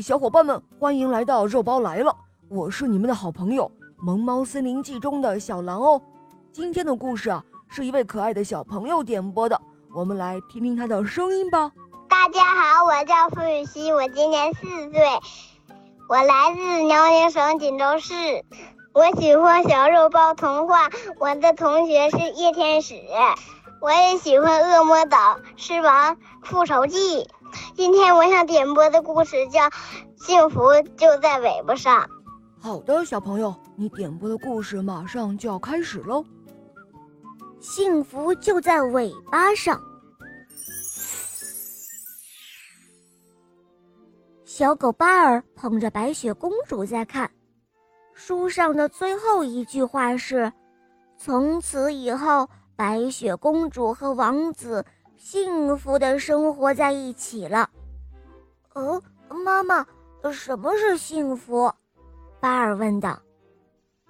小伙伴们，欢迎来到肉包来了！我是你们的好朋友《萌猫森林记》中的小狼哦。今天的故事啊，是一位可爱的小朋友点播的，我们来听听他的声音吧。大家好，我叫付雨熙，我今年四岁，我来自辽宁省锦州市。我喜欢小肉包童话，我的同学是叶天使。我也喜欢《恶魔岛狮王复仇记》。今天我想点播的故事叫《幸福就在尾巴上》。好的，小朋友，你点播的故事马上就要开始喽。幸福就在尾巴上。小狗巴尔捧着白雪公主在看，书上的最后一句话是：“从此以后。”白雪公主和王子幸福的生活在一起了。哦，妈妈，什么是幸福？巴尔问道。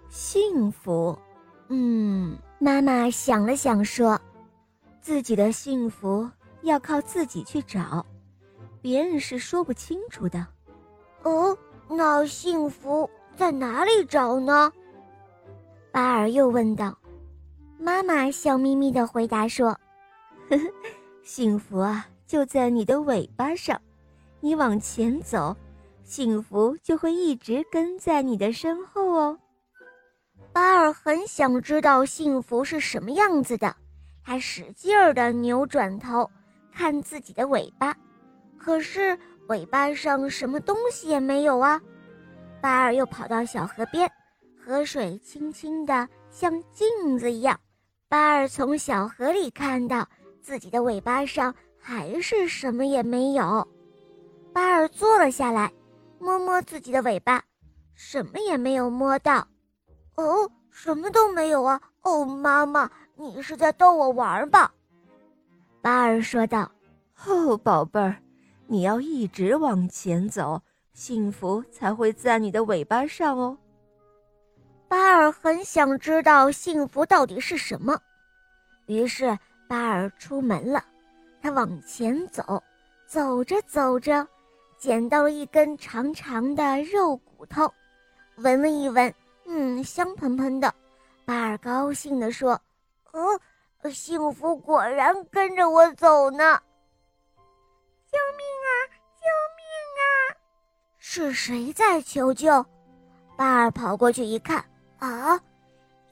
幸福，嗯，妈妈想了想说，自己的幸福要靠自己去找，别人是说不清楚的。哦，那幸福在哪里找呢？巴尔又问道。妈妈笑眯眯地回答说：“呵呵，幸福啊，就在你的尾巴上。你往前走，幸福就会一直跟在你的身后哦。”巴尔很想知道幸福是什么样子的，他使劲儿地扭转头看自己的尾巴，可是尾巴上什么东西也没有啊。巴尔又跑到小河边，河水清清的，像镜子一样。巴尔从小河里看到自己的尾巴上还是什么也没有。巴尔坐了下来，摸摸自己的尾巴，什么也没有摸到。哦，什么都没有啊！哦，妈妈，你是在逗我玩吧？巴尔说道。哦，宝贝儿，你要一直往前走，幸福才会在你的尾巴上哦。巴尔很想知道幸福到底是什么，于是巴尔出门了。他往前走，走着走着，捡到了一根长长的肉骨头，闻了一闻，嗯，香喷喷的。巴尔高兴地说：“哦，幸福果然跟着我走呢！”救命啊！救命啊！是谁在求救？巴尔跑过去一看。啊！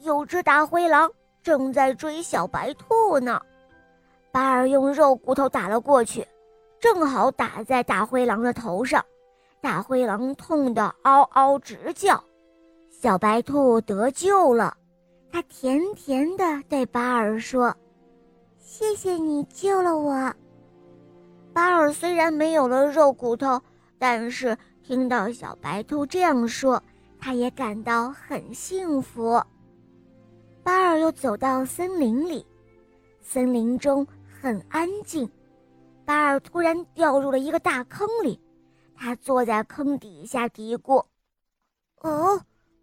有只大灰狼正在追小白兔呢。巴尔用肉骨头打了过去，正好打在大灰狼的头上，大灰狼痛得嗷嗷直叫。小白兔得救了，它甜甜的对巴尔说：“谢谢你救了我。”巴尔虽然没有了肉骨头，但是听到小白兔这样说。他也感到很幸福。巴尔又走到森林里，森林中很安静。巴尔突然掉入了一个大坑里，他坐在坑底下嘀咕：“哦，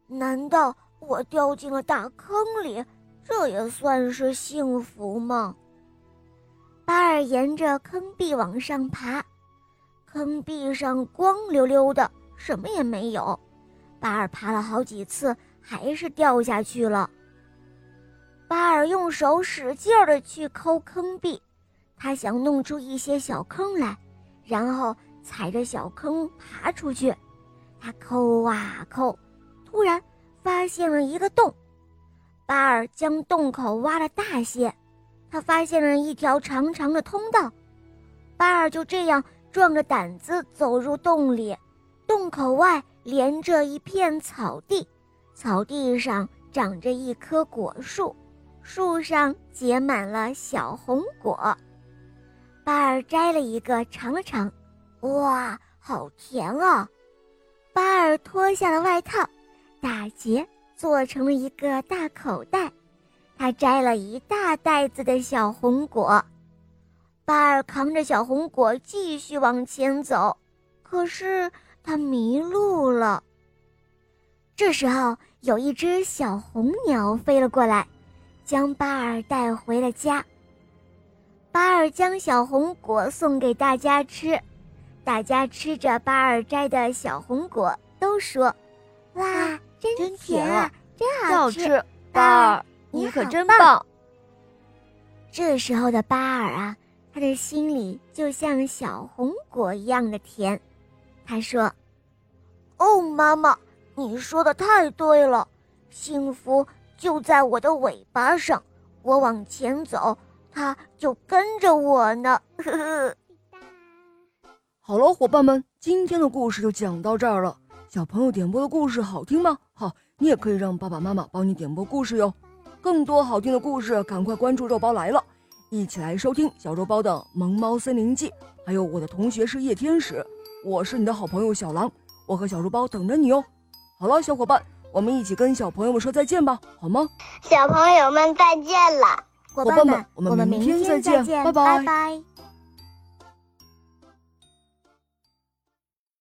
难道我掉进了大坑里？这也算是幸福吗？”巴尔沿着坑壁往上爬，坑壁上光溜溜的，什么也没有。巴尔爬了好几次，还是掉下去了。巴尔用手使劲儿的去抠坑壁，他想弄出一些小坑来，然后踩着小坑爬出去。他抠啊抠，突然发现了一个洞。巴尔将洞口挖了大些，他发现了一条长长的通道。巴尔就这样壮着胆子走入洞里，洞口外。连着一片草地，草地上长着一棵果树，树上结满了小红果。巴尔摘了一个尝了尝，哇，好甜啊！巴尔脱下了外套，打结做成了一个大口袋。他摘了一大袋子的小红果。巴尔扛着小红果继续往前走，可是。他迷路了。这时候，有一只小红鸟飞了过来，将巴尔带回了家。巴尔将小红果送给大家吃，大家吃着巴尔摘的小红果，都说：“哇，真真甜啊，啊真好好吃！巴尔，你你可真棒！这时候的巴尔啊，他的心里就像小红果一样的甜。他说：“哦，妈妈，你说的太对了，幸福就在我的尾巴上，我往前走，它就跟着我呢。”呵呵。好了，伙伴们，今天的故事就讲到这儿了。小朋友点播的故事好听吗？好，你也可以让爸爸妈妈帮你点播故事哟。更多好听的故事，赶快关注肉包来了，一起来收听小肉包的《萌猫森林记》，还有我的同学是夜天使，我是你的好朋友小狼，我和小肉包等着你哦。好了，小伙伴，我们一起跟小朋友们说再见吧，好吗？小朋友们再见了。伙伙伴们，我们明明天再见，见拜拜拜拜